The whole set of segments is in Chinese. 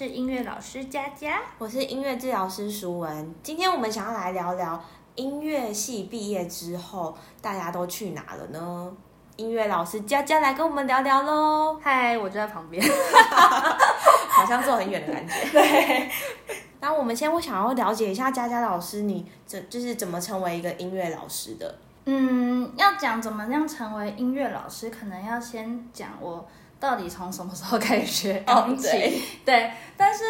是音乐老师佳佳。我是音乐治疗师淑文。今天我们想要来聊聊音乐系毕业之后大家都去哪了呢？音乐老师佳佳来跟我们聊聊喽，嗨，我就在旁边。好像坐很远的感觉。对，那我们先我想要了解一下佳佳老师，你怎就是怎么成为一个音乐老师的？嗯，要讲怎么样成为音乐老师，可能要先讲我到底从什么时候开始学钢琴。对 对，但是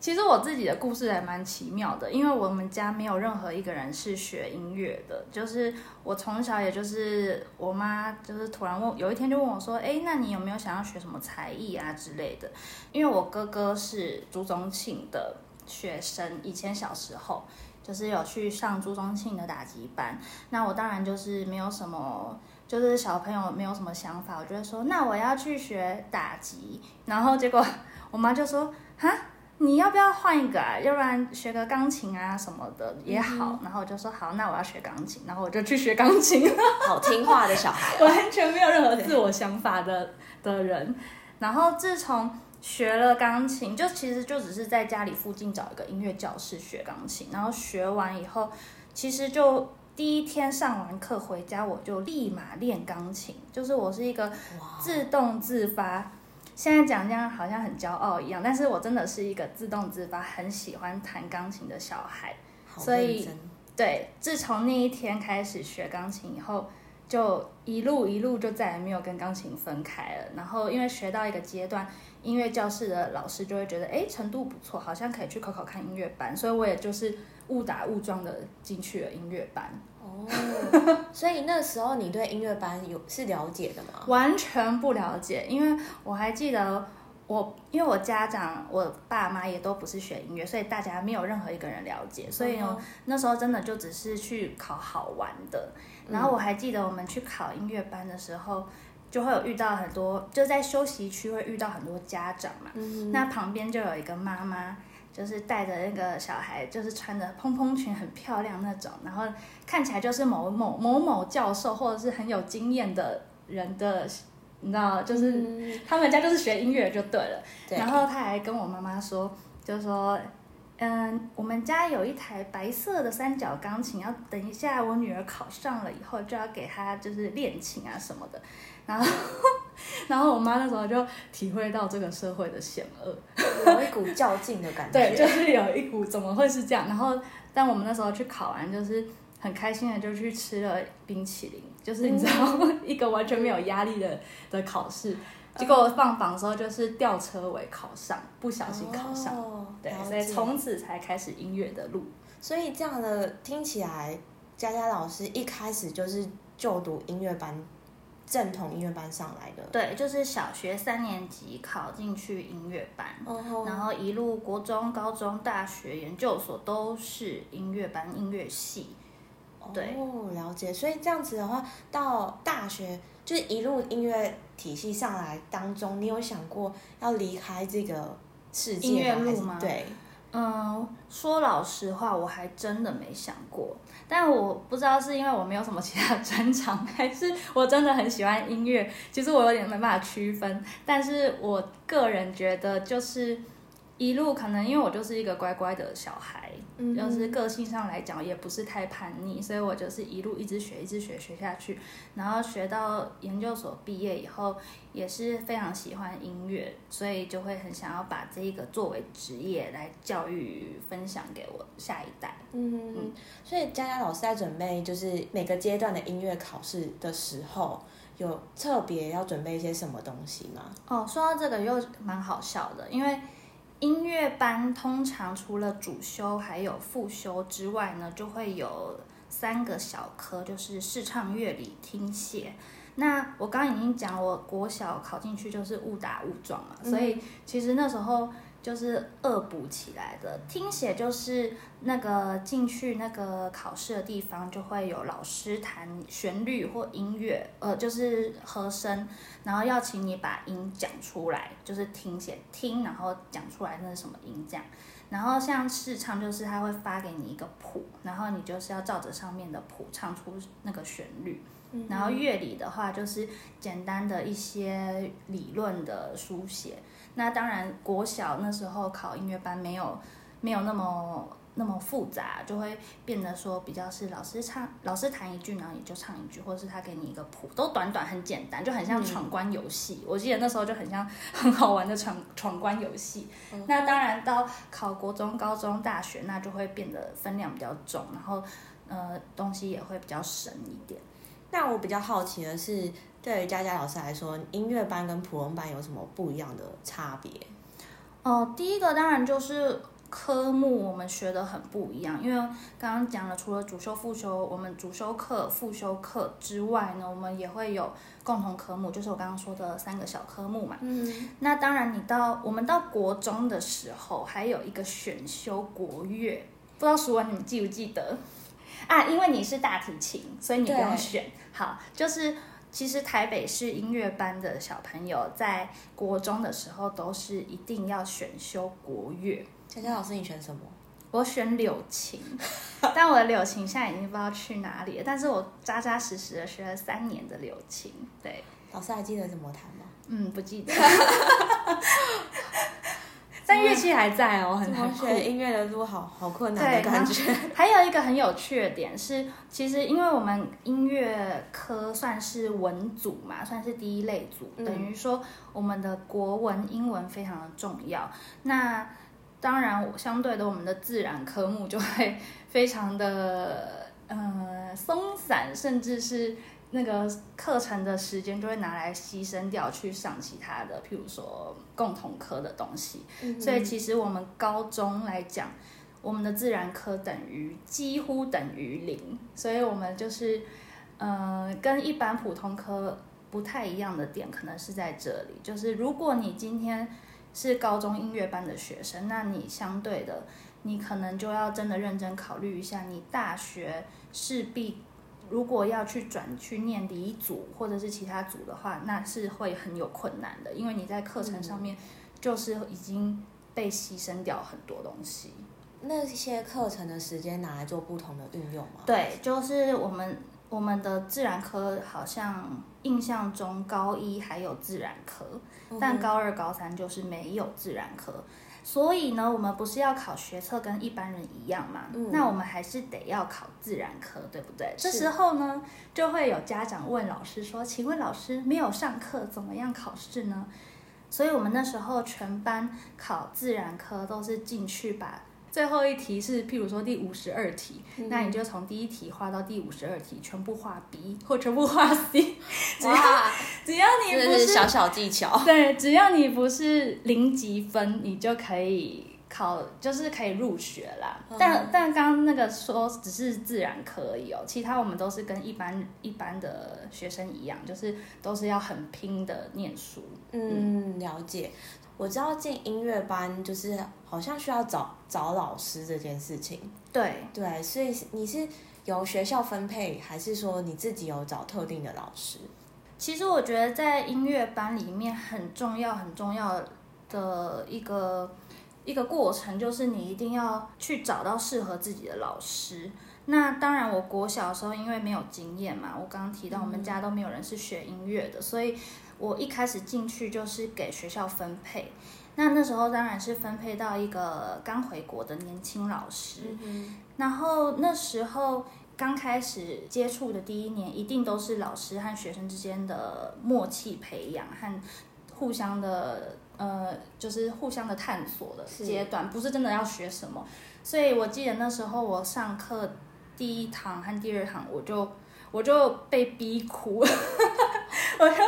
其实我自己的故事还蛮奇妙的，因为我们家没有任何一个人是学音乐的，就是我从小也就是我妈就是突然问，有一天就问我说，哎，那你有没有想要学什么才艺啊之类的？因为我哥哥是朱宗庆的学生，以前小时候。就是有去上朱宗庆的打击班，那我当然就是没有什么，就是小朋友没有什么想法，我就会说，那我要去学打击，然后结果我妈就说，哈，你要不要换一个啊？要不然学个钢琴啊什么的也好。然后我就说好，那我要学钢琴，然后我就去学钢琴，好听话的小孩哦、完全没有任何自我想法的的人。然后自从学了钢琴，就其实就只是在家里附近找一个音乐教室学钢琴，然后学完以后，其实就第一天上完课回家，我就立马练钢琴，就是我是一个自动自发。现在讲这样好像很骄傲一样，但是我真的是一个自动自发、很喜欢弹钢琴的小孩。所以对，自从那一天开始学钢琴以后，就一路一路就再也没有跟钢琴分开了。然后因为学到一个阶段，音乐教室的老师就会觉得，哎，程度不错，好像可以去考考看音乐班。所以我也就是误打误撞的进去了音乐班，哦，所以那时候你对音乐班有是了解的吗？完全不了解。因为我还记得我，因为我家长、我爸妈也都不是学音乐，所以大家没有任何一个人了解。所以呢，那时候真的就只是去考好玩的。然后我还记得我们去考音乐班的时候，就会有遇到很多，就在休息区会遇到很多家长嘛。那旁边就有一个妈妈，就是带着那个小孩，就是穿着蓬蓬裙，很漂亮那种，然后看起来就是某某某某教授或者是很有经验的人的，你知道，就是、他们家就是学音乐就对了。对然后他还跟我妈妈说，就说，嗯，我们家有一台白色的三角钢琴，要等一下我女儿考上了以后就要给她就是练琴啊什么的。然后，然后我妈那时候就体会到这个社会的险恶，有一股较劲的感觉。对，就是有一股怎么会是这样？然后，但我们那时候去考完，就是很开心的就去吃了冰淇淋，就是你知道、一个完全没有压力的的考试。结果放榜的时候就是吊车尾考上，不小心考上，哦对，所以从此才开始音乐的路。所以这样的听起来，佳佳老师一开始就是就读音乐班，正统音乐班上来的。对，就是小学三年级考进去音乐班，哦然后一路国中、高中、大学、研究所都是音乐班、音乐系。对哦，了解。所以这样子的话，到大学就是一路音乐体系上来当中，你有想过要离开这个世界音乐路吗对，嗯，说老实话，我还真的没想过。但我不知道是因为我没有什么其他专长，还是我真的很喜欢音乐。其实我有点没办法区分，但是我个人觉得就是一路可能因为我就是一个乖乖的小孩，嗯就是个性上来讲也不是太叛逆，所以我就是一路一直学，一直学学下去，然后学到研究所毕业以后，也是非常喜欢音乐，所以就会很想要把这一个作为职业来教育分享给我下一代。嗯，所以佳佳老师在准备就是每个阶段的音乐考试的时候，有特别要准备一些什么东西吗？哦，说到这个又蛮好笑的，因为音乐班通常除了主修还有副修之外呢，就会有三个小科，就是视唱、乐理、听写。那我刚刚已经讲，我国小考进去就是误打误撞嘛，所以其实那时候就是恶补起来的。听写就是那个进去那个考试的地方，就会有老师弹旋律或音乐，呃，就是和声，然后要请你把音讲出来，就是听写听，然后讲出来那是什么音这样。然后像试唱，就是他会发给你一个谱，然后你就是要照着上面的谱唱出那个旋律。嗯然后乐理的话就是简单的一些理论的书写。那当然，国小那时候考音乐班没有没有那么那么复杂，就会变得说比较是老师唱，老师弹一句，然后你就唱一句，或者是他给你一个谱，都短短很简单，就很像闯关游戏。我记得那时候就很像很好玩的闯闯关游戏。那当然到考国中、高中、大学，那就会变得分量比较重，然后呃东西也会比较深一点。那我比较好奇的是，对于佳佳老师来说，音乐班跟普通班有什么不一样的差别？哦，第一个当然就是科目我们学的很不一样，因为刚刚讲了，除了主修、副修，我们主修课、副修课之外呢，我们也会有共同科目，就是我刚刚说的三个小科目嘛。嗯，那当然，你到我们到国中的时候，还有一个选修国乐，不知道淑文你们记不记得啊？因为你是大提琴，所以你不用对选。好，就是其实台北市音乐班的小朋友在国中的时候都是一定要选修国乐。佳佳老师，你选什么？我选柳琴，但我的柳琴现在已经不知道去哪里了。但是我扎扎实实的学了三年的柳琴，对，老师还记得怎么弹吗？嗯，不记得。但乐器还在哦，很很酷。学音乐的路好好困难，的感觉。还有一个很有趣的点是，其实因为我们音乐科算是文组嘛，算是第一类组，嗯等于说我们的国文、英文非常的重要。那当然，相对的，我们的自然科目就会非常的呃松散，甚至是那个课程的时间就会拿来牺牲掉去上其他的，譬如说共同科的东西。嗯所以其实我们高中来讲，我们的自然科等于几乎等于零，所以我们就是呃跟一般普通科不太一样的点，可能是在这里，就是如果你今天是高中音乐班的学生，那你相对的，你可能就要真的认真考虑一下，你大学势必。如果要去转去念理组或者是其他组的话，那是会很有困难的，因为你在课程上面就是已经被牺牲掉很多东西。那些课程的时间拿来做不同的运用吗？对，就是我们我们的自然科好像印象中高一还有自然科，但高二、高三就是没有自然科。所以呢，我们不是要考学测跟一般人一样嘛？嗯那我们还是得要考自然科，对不对？这时候呢，就会有家长问老师说：“请问老师，没有上课怎么样考试呢？”所以我们那时候全班考自然科都是进去把最后一题是，譬如说第五十二题，那你就从第一题画到第五十二题，全部画 B 或全部画 C，只要哇，只要你不是小小技巧。对，只要你不是零级分，你就可以考，就是可以入学啦。嗯但但刚刚那个说只是自然科而已哦，其他我们都是跟一般一般的学生一样，就是都是要很拼的念书。嗯，了解。我知道进音乐班就是好像需要找找老师这件事情。对，对，所以你是由学校分配，还是说你自己有找特定的老师？其实我觉得在音乐班里面很重要很重要的一个一个过程，就是你一定要去找到适合自己的老师。那当然，我国小的时候因为没有经验嘛，我刚刚提到我们家都没有人是学音乐的，所以我一开始进去就是给学校分配。那那时候当然是分配到一个刚回国的年轻老师，嗯然后那时候刚开始接触的第一年，一定都是老师和学生之间的默契培养和互相的呃，就是互相的探索的阶段，不是真的要学什么。所以我记得那时候我上课第一堂和第二堂，我就我就被逼哭，我就就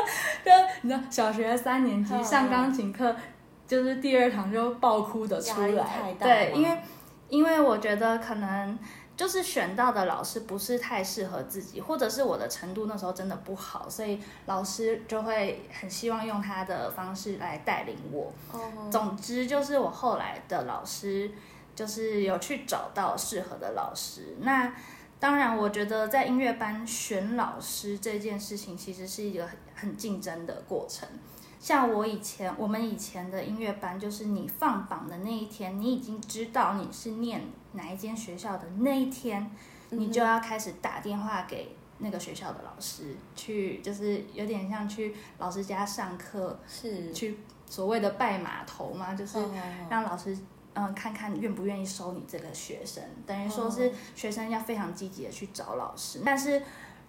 你知道，小学三年级嗯上钢琴课，就是第二堂就爆哭的出来对，因为因为我觉得可能就是选到的老师不是太适合自己，或者是我的程度那时候真的不好，所以老师就会很希望用他的方式来带领我。哦，总之就是我后来的老师就是有去找到适合的老师。那当然，我觉得在音乐班选老师这件事情其实是一个很很竞争的过程。像我以前，我们以前的音乐班，就是你放榜的那一天，你已经知道你是念哪一间学校的那一天，你就要开始打电话给那个学校的老师，去就是有点像去老师家上课，是去所谓的拜码头嘛，就是哦让老师嗯看看愿不愿意收你这个学生，等于说是学生要非常积极的去找老师，但是。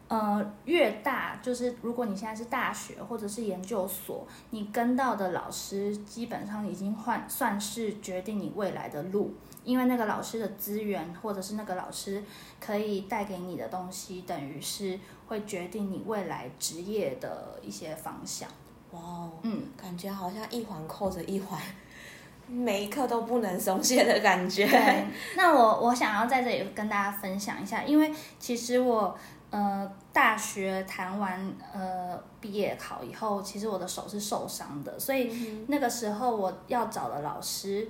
呃，越大就是如果你现在是大学或者是研究所，你跟到的老师基本上已经换算是决定你未来的路，因为那个老师的资源或者是那个老师可以带给你的东西，等于是会决定你未来职业的一些方向。哇哦，嗯，感觉好像一环扣着一环，每一刻都不能松懈的感觉。对，那我我想要在这里跟大家分享一下，因为其实我呃大学谈完呃毕业考以后，其实我的手是受伤的，所以那个时候我要找的老师，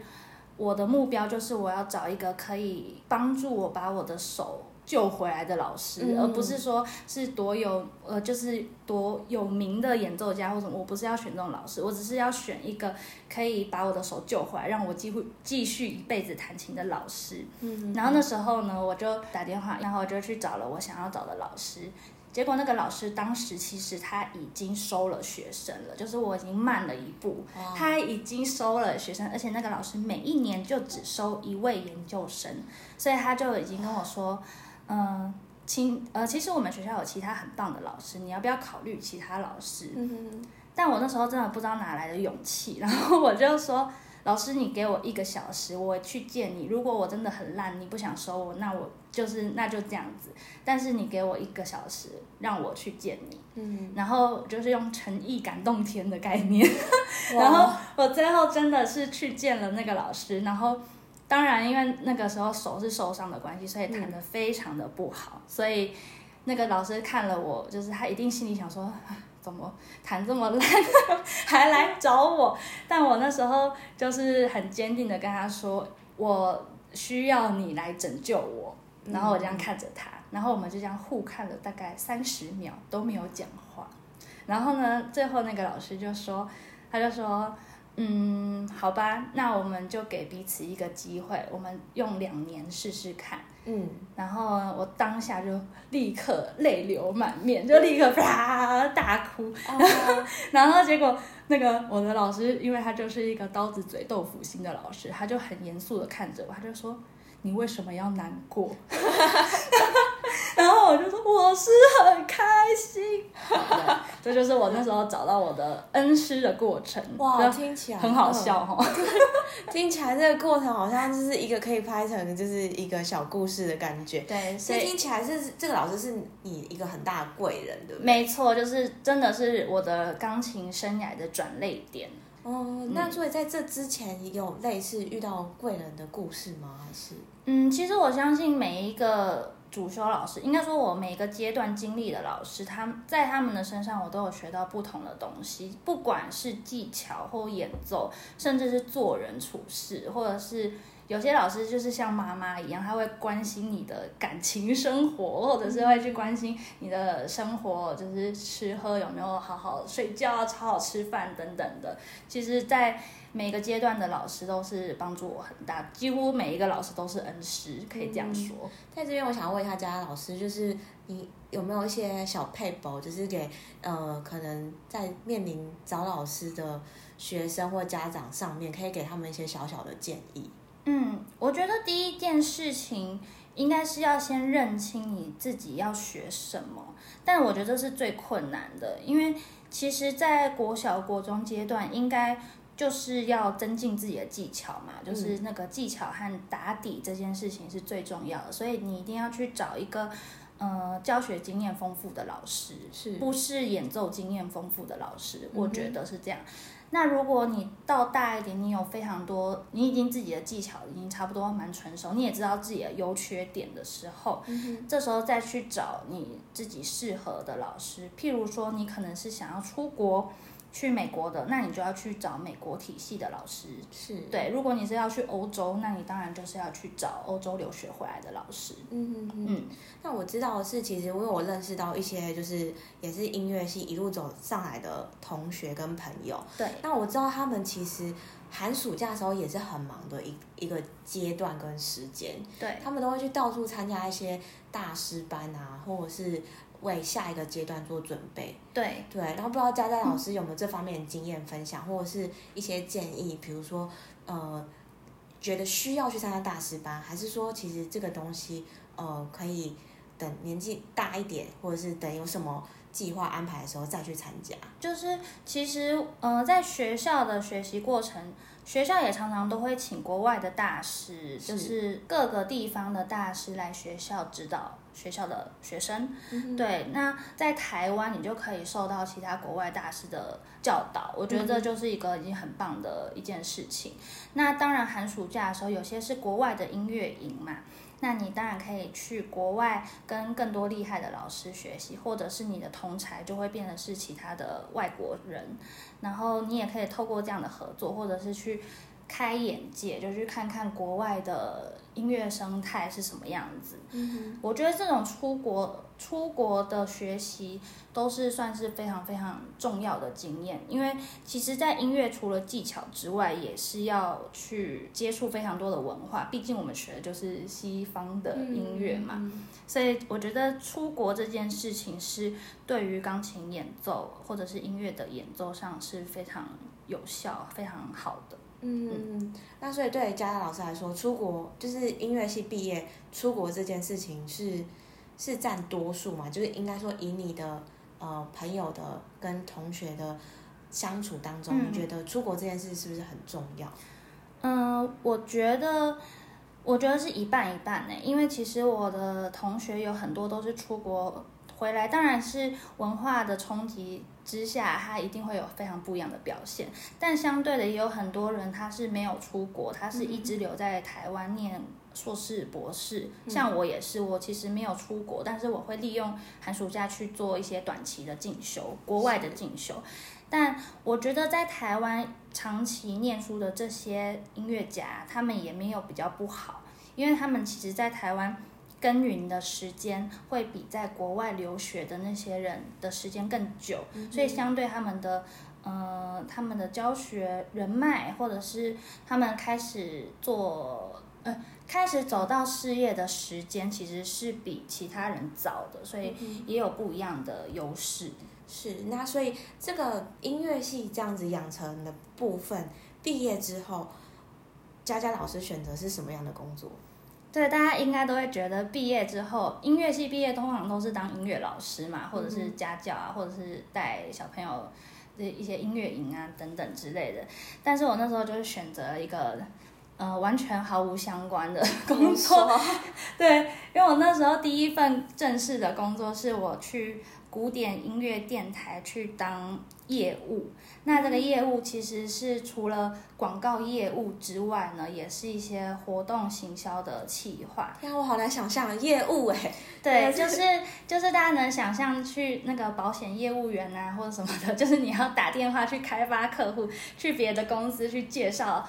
我的目标就是我要找一个可以帮助我把我的手。救回来的老师，嗯而不是说是多有呃，就是多有名的演奏家或什么。我不是要选这种老师，我只是要选一个可以把我的手救回来，让我几乎继续一辈子弹琴的老师。嗯然后那时候呢，我就打电话，然后我就去找了我想要找的老师。结果那个老师当时其实他已经收了学生了，就是我已经慢了一步，哇他已经收了学生，而且那个老师每一年就只收一位研究生，所以他就已经跟我说，嗯、其，呃，其实我们学校有其他很棒的老师，你要不要考虑其他老师？嗯但我那时候真的不知道哪来的勇气，然后我就说：“老师，你给我一个小时，我去见你。如果我真的很烂，你不想收我，那我就是那就这样子。但是你给我一个小时，让我去见你。嗯，然后就是用诚意感动天的概念。然 后我最后真的是去见了那个老师，然后当然因为那个时候手是受伤的关系，所以弹得非常的不好，所以那个老师看了我，就是他一定心里想说。怎么弹这么烂，还来找我？但我那时候就是很坚定的跟他说，我需要你来拯救我。然后我这样看着他，然后我们就这样互看了大概三十秒都没有讲话。然后呢，最后那个老师就说，他就说，嗯，好吧，那我们就给彼此一个机会，我们用两年试试看。嗯，然后我当下就立刻泪流满面，就立刻啪大哭。哦，然后结果那个我的老师，因为他就是一个刀子嘴豆腐心的老师，他就很严肃的看着我，他就说：“你为什么要难过？” 我就说：“我是很开心。对”这就是我那时候找到我的恩师的过程。哇，就听起来很好笑哈、嗯 听起来这个过程好像就是一个可以拍成就是一个小故事的感觉。对，所所以以听起来是这个老师是你一个很大的贵人，对不对？没错，就是真的是我的钢琴生涯的转泪点。哦，那所以在这之前也有类似遇到贵人的故事吗？还是？嗯，其实我相信每一个主修老师，应该说我每个阶段经历的老师，他在他们的身上，我都有学到不同的东西，不管是技巧或演奏，甚至是做人处事，或者是有些老师就是像妈妈一样，他会关心你的感情生活，或者是会去关心你的生活，就是吃喝有没有好好睡觉、好好吃饭等等的。其实，在每个阶段的老师都是帮助我很大，几乎每一个老师都是恩师，可以这样说。在这边，我想问一下佳佳老师，就是你有没有一些小配博，就是给呃可能在面临找老师的学生或家长上面，可以给他们一些小小的建议。嗯，我觉得第一件事情应该是要先认清你自己要学什么，但我觉得这是最困难的，因为其实，在国小、国中阶段，应该就是要增进自己的技巧嘛，就是那个技巧和打底这件事情是最重要的，所以你一定要去找一个。呃，教学经验丰富的老师是不是演奏经验丰富的老师？嗯我觉得是这样。那如果你到大一点，你有非常多，你已经自己的技巧已经差不多蛮成熟，你也知道自己的优缺点的时候，这时候再去找你自己适合的老师。譬如说，你可能是想要出国去美国的，那你就要去找美国体系的老师。是，对，如果你是要去欧洲，那你当然就是要去找欧洲留学回来的老师。嗯嗯嗯。嗯那我知道的是，其实因为我认识到一些就是也是音乐系一路走上来的同学跟朋友，对，那我知道他们其实寒暑假的时候也是很忙的一一个阶段跟时间，对，他们都会去到处参加一些大师班啊，或者是为下一个阶段做准备。对对，然后不知道佳佳老师有没有这方面的经验分享，或者是一些建议，比如说呃，觉得需要去参加大师班，还是说其实这个东西呃可以等年纪大一点，或者是等有什么计划安排的时候再去参加。就是其实呃，在学校的学习过程，学校也常常都会请国外的大师，是就是各个地方的大师来学校指导学校的学生。嗯对，那在台湾你就可以受到其他国外大师的教导，我觉得这就是一个已经很棒的一件事情。那当然，寒暑假的时候，有些是国外的音乐营嘛，那你当然可以去国外跟更多厉害的老师学习，或者是你的同才就会变得是其他的外国人，然后你也可以透过这样的合作，或者是去开眼界，就去看看国外的音乐生态是什么样子。嗯我觉得这种出国出国的学习都是算是非常非常重要的经验，因为其实，在音乐除了技巧之外，也是要去接触非常多的文化。毕竟我们学的就是西方的，音乐嘛，嗯所以我觉得出国这件事情是对于钢琴演奏或者是音乐的演奏上是非常有效、非常好的。嗯，那所以对佳佳老师来说，出国就是音乐系毕业出国这件事情是是占多数嘛？就是应该说以你的呃朋友的跟同学的相处当中，嗯你觉得出国这件事是不是很重要？嗯，我觉得，我觉得是一半一半呢，因为其实我的同学有很多都是出国回来，当然是文化的冲击之下，他一定会有非常不一样的表现。但相对的，也有很多人他是没有出国，他是一直留在台湾念硕士、博士。像我也是，我其实没有出国，但是我会利用寒暑假去做一些短期的进修，国外的进修。但我觉得在台湾长期念书的这些音乐家，他们也没有比较不好，因为他们其实在台湾耕耘的时间会比在国外留学的那些人的时间更久，所以相对他们的。呃，他们的教学人脉，或者是他们开始做，呃，开始走到事业的时间，其实是比其他人早的，所以也有不一样的优势。是，那所以这个音乐系这样子养成的部分，毕业之后，佳佳老师选择是什么样的工作？对，大家应该都会觉得毕业之后，音乐系毕业通常都是当音乐老师嘛，或者是家教啊，或者是带小朋友的一些音乐营啊等等之类的。但是我那时候就是选择了一个呃完全毫无相关的工作，对，因为我那时候第一份正式的工作是我去古典音乐电台去当业务。那这个业务其实是除了广告业务之外呢，也是一些活动行销的企划。天啊，我好难想象业务哎、对，对就是就是大家能想象去那个保险业务员啊，或者什么的，就是你要打电话去开发客户，去别的公司去介绍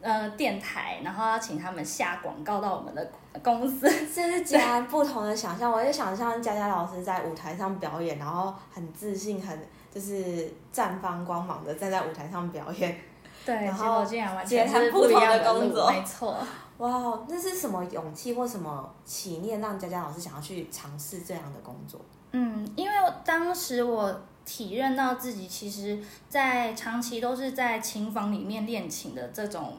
呃电台，然后要请他们下广告到我们的公司。这是截然不同的想象。我也想象佳佳老师在舞台上表演，然后很自信，很就是绽放光芒的站在舞台上表演。对，然后竟然完截全是然不同一样的工作没错。哇，哦那是什么勇气或什么起念让佳佳老师想要去尝试这样的工作？嗯，因为当时我体认到自己其实，在长期都是在琴房里面练琴的这种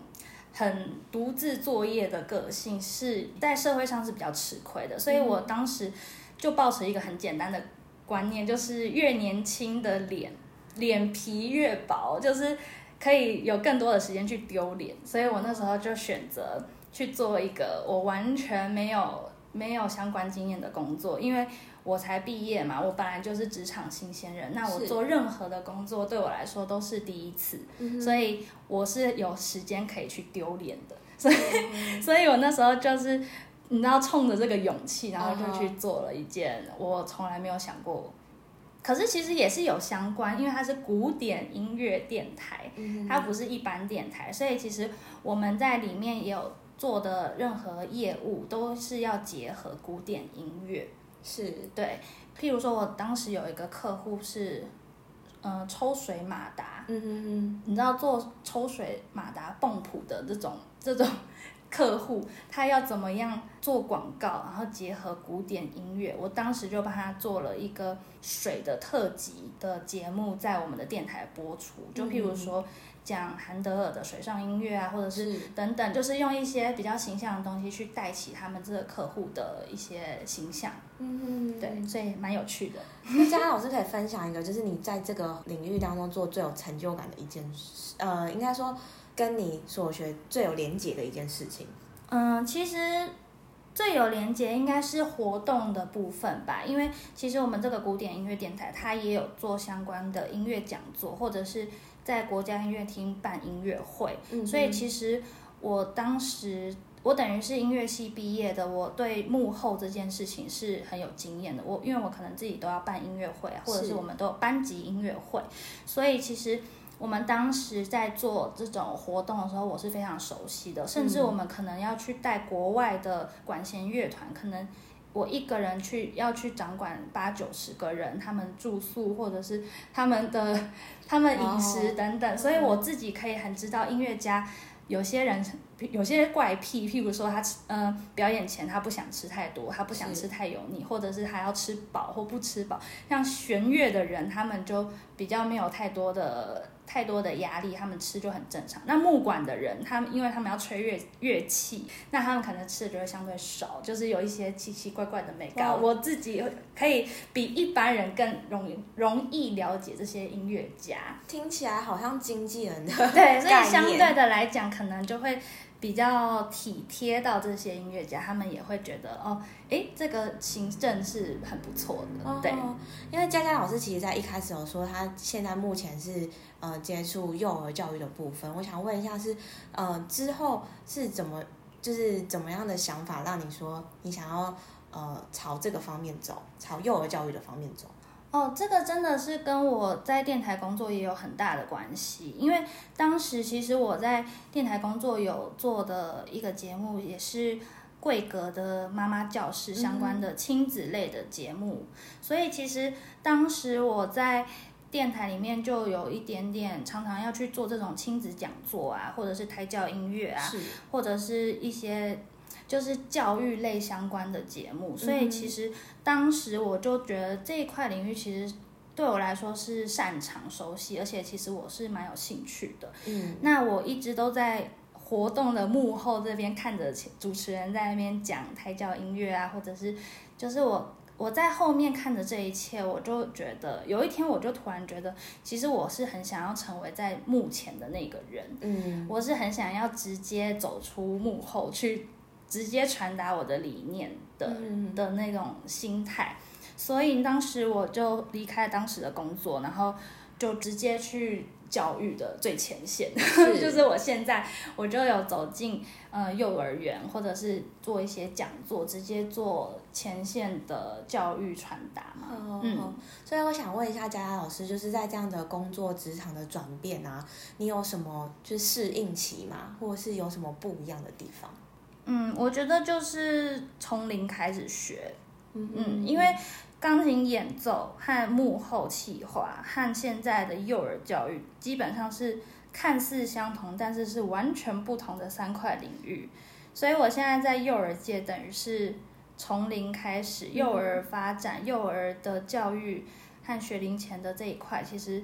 很独自作业的个性，是在社会上是比较吃亏的，所以我当时就抱持一个很简单的观念，就是越年轻的脸脸皮越薄，就是可以有更多的时间去丢脸，所以我那时候就选择去做一个我完全没有没有相关经验的工作，因为我才毕业嘛，我本来就是职场新鲜人，那我做任何的工作对我来说都是第一次，嗯所以我是有时间可以去丢脸的，所以，所以我那时候就是你知道冲着这个勇气，然后就去做了一件我从来没有想过。可是其实也是有相关，因为它是古典音乐电台，嗯它不是一般电台，所以其实我们在里面也有做的任何业务都是要结合古典音乐。是对，譬如说我当时有一个客户是，嗯、抽水马达，嗯嗯嗯，你知道做抽水马达泵浦的这种这种 客户，他要怎么样做广告，然后结合古典音乐。我当时就帮他做了一个水的特辑的节目，在我们的电台播出。就譬如说讲韩德尔的水上音乐啊，或者是等等，就是用一些比较形象的东西去带起他们这个客户的一些形象。嗯，对，所以蛮有趣的。那佳佳老师可以分享一个，就是你在这个领域当中做最有成就感的一件事，呃，应该说跟你所学最有连结的一件事情。嗯，其实最有连接应该是活动的部分吧，因为其实我们这个古典音乐电台，它也有做相关的音乐讲座，或者是在国家音乐厅办音乐会。嗯，所以其实我当时我等于是音乐系毕业的，我对幕后这件事情是很有经验的。我因为我可能自己都要办音乐会啊，或者是我们都有班级音乐会，所以其实。我们当时在做这种活动的时候，我是非常熟悉的。甚至我们可能要去带国外的管弦乐团，可能我一个人去要去掌管八九十个人，他们住宿或者是他们的 他们饮食等等，所以我自己可以很知道音乐家有些人有些怪癖，譬如说他吃嗯表演前他不想吃太多，他不想吃太油腻，或者是他要吃饱或不吃饱。像弦乐的人，他们就比较没有太多的。太多的压力，他们吃就很正常。那木管的人，他们因为他们要吹乐乐器，那他们可能吃的就会相对少，就是有一些奇奇怪怪的美感。我自己可以比一般人更容易容易了解这些音乐家，听起来好像经纪人的对，所以相对的来讲，可能就会。比较体贴到这些音乐家，他们也会觉得哦，哎，这个行政是很不错的，对。因为佳佳老师其实在一开始有说，他现在目前是呃接触幼儿教育的部分。我想问一下，是呃之后是怎么，就是怎么样的想法让你说你想要呃朝这个方面走，朝幼儿教育的方面走？哦，这个真的是跟我在电台工作也有很大的关系，因为当时其实我在电台工作有做的一个节目，也是贵格的妈妈教室相关的亲子类的节目，所以其实当时我在电台里面就有一点点常常要去做这种亲子讲座啊，或者是胎教音乐啊，或者是一些。就是教育类相关的节目，所以其实当时我就觉得这一块领域其实对我来说是擅长、熟悉，而且其实我是蛮有兴趣的。嗯，那我一直都在活动的幕后这边看着主持人在那边讲胎教音乐啊，或者是就是我我在后面看着这一切，我就觉得有一天我就突然觉得，其实我是很想要成为在幕前的那个人。嗯，我是很想要直接走出幕后去。直接传达我的理念的的那种心态，所以当时我就离开当时的工作，然后就直接去教育的最前线，就是我现在我就有走进呃幼儿园，或者是做一些讲座，直接做前线的教育传达嘛。嗯，所以我想问一下佳佳老师，就是在这样的工作职场的转变啊，你有什么就是适应期吗？或者是有什么不一样的地方？嗯，我觉得就是从零开始学，嗯，因为钢琴演奏和幕后企划和现在的幼儿教育基本上是看似相同，但是是完全不同的三块领域。所以我现在在幼儿界，等于是从零开始，幼儿发展、幼儿的教育和学龄前的这一块，其实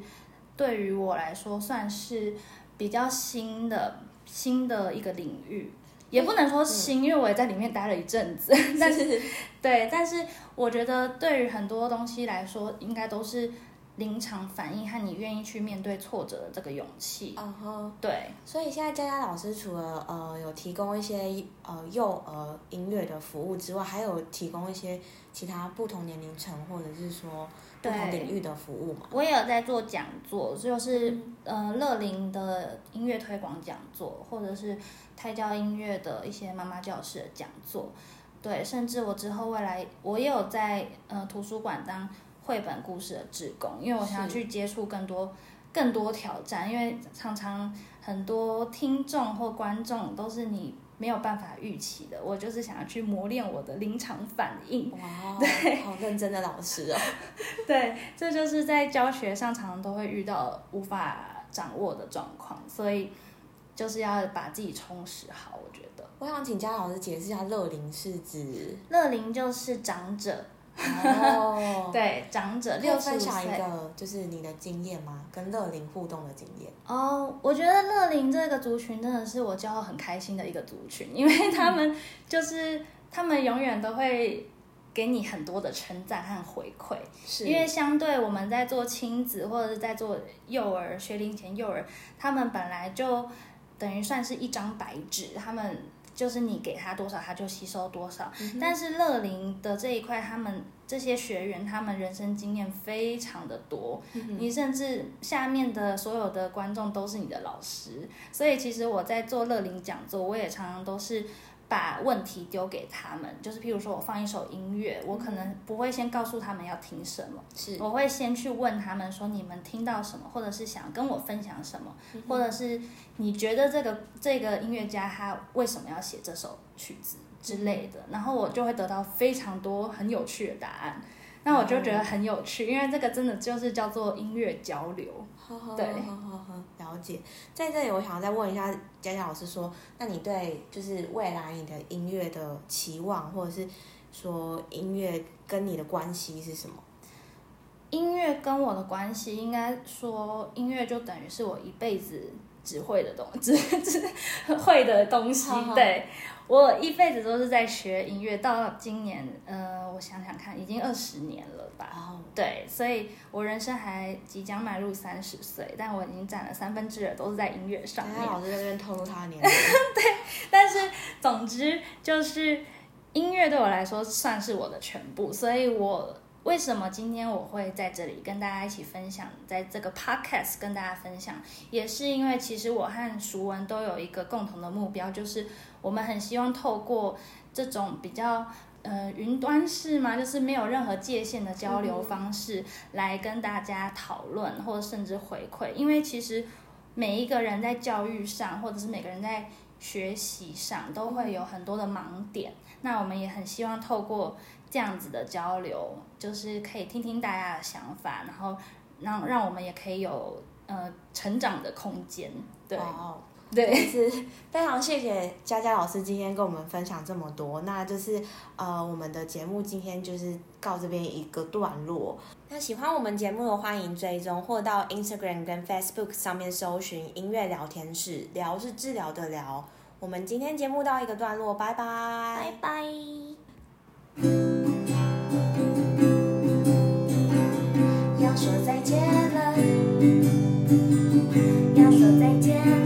对于我来说算是比较新的新的一个领域。也不能说新，因为我也在里面待了一阵子，但是对，但是我觉得对于很多东西来说，应该都是临场反应和你愿意去面对挫折的这个勇气。嗯哼，对。所以现在佳佳老师除了呃有提供一些呃幼儿音乐的服务之外，还有提供一些其他不同年龄层或者是说不同领域的服务嘛？我也有在做讲座，就是呃乐龄的音乐推广讲座，或者是。胎教音乐的一些妈妈教室的讲座，对，甚至我之后未来我也有在呃图书馆当绘本故事的志工，因为我想要去接触更多更多挑战，因为常常很多听众或观众都是你没有办法预期的，我就是想要去磨练我的临场反应。哇，对，好认真的老师哦。对，这就是在教学上常常都会遇到无法掌握的状况，所以。就是要把自己充实好。我觉得我想请嘉老师解释一下，乐龄是指乐龄就是长者，哦，对长者六十五分享一岁。个就是你的经验吗？跟乐龄互动的经验。哦，我觉得乐龄这个族群真的是我教很开心的一个族群，因为他们就是他们永远都会给你很多的称赞和回馈。是因为相对我们在做亲子或者是在做幼儿学龄前幼儿，他们本来就等于算是一张白纸，他们就是你给他多少，他就吸收多少。但是乐龄的这一块，他们这些学员，他们人生经验非常的多，你甚至下面的所有的观众都是你的老师，所以其实我在做乐龄讲座，我也常常都是。把问题丢给他们，就是譬如说我放一首音乐，我可能不会先告诉他们要听什么，是我会先去问他们说你们听到什么，或者是想跟我分享什么，或者是你觉得这个这个音乐家他为什么要写这首曲子之类的，然后我就会得到非常多很有趣的答案。那我就觉得很有趣，因为这个真的就是叫做音乐交流。好好对好好好，了解。在这里，我想要再问一下佳佳老师说，那你对就是未来你的音乐的期望，或者是说音乐跟你的关系是什么？音乐跟我的关系，应该说音乐就等于是我一辈子只会的东，只只会的东西。对我一辈子都是在学音乐，到今年，呃，我想想看，已经二十年了吧。哦，对，所以我人生还即将迈入三十岁，但我已经占了三分之二都是在音乐上面。老师在这边透露他的年龄。对但是总之就是音乐对我来说算是我的全部，所以我为什么今天我会在这里跟大家一起分享，在这个 podcast 跟大家分享，也是因为其实我和熟文都有一个共同的目标，就是我们很希望透过这种比较。呃，云端式嘛，就是没有任何界限的交流方式，来跟大家讨论，或者甚至回馈。因为其实每一个人在教育上，或者是每个人在学习上都会有很多的盲点。那我们也很希望透过这样子的交流，就是可以听听大家的想法，然后让让我们也可以有呃成长的空间。对，哦，对，是非常谢谢佳佳老师今天跟我们分享这么多。那就是呃，我们的节目今天就是告这边一个段落。那喜欢我们节目的，欢迎追踪或到 Instagram 跟 Facebook 上面搜寻“音乐聊天室”，聊是治疗的聊。我们今天节目到一个段落，拜拜，拜拜。要说再见了。要说再见